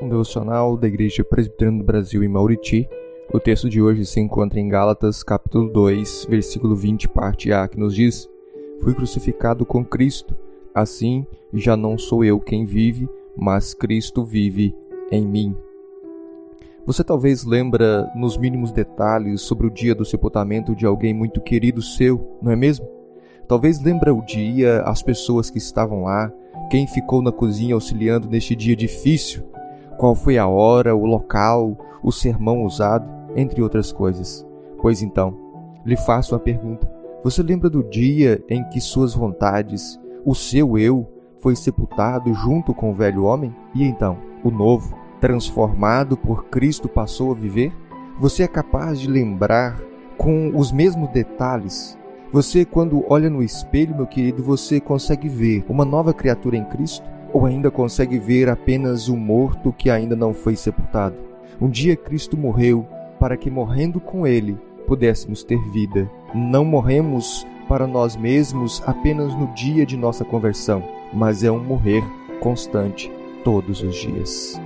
um devocional da Igreja Presbiteriana do Brasil em Mauriti. O texto de hoje se encontra em Gálatas, capítulo 2, versículo 20, parte A, que nos diz: Fui crucificado com Cristo, assim já não sou eu quem vive, mas Cristo vive em mim. Você talvez lembra nos mínimos detalhes sobre o dia do sepultamento de alguém muito querido seu, não é mesmo? Talvez lembra o dia, as pessoas que estavam lá, quem ficou na cozinha auxiliando neste dia difícil, qual foi a hora, o local, o sermão usado, entre outras coisas. Pois então, lhe faço uma pergunta: você lembra do dia em que suas vontades, o seu eu, foi sepultado junto com o velho homem? E então, o novo, transformado por Cristo, passou a viver? Você é capaz de lembrar com os mesmos detalhes? Você, quando olha no espelho, meu querido, você consegue ver uma nova criatura em Cristo? Ou ainda consegue ver apenas o morto que ainda não foi sepultado. Um dia Cristo morreu para que, morrendo com Ele, pudéssemos ter vida. Não morremos para nós mesmos apenas no dia de nossa conversão, mas é um morrer constante todos os dias.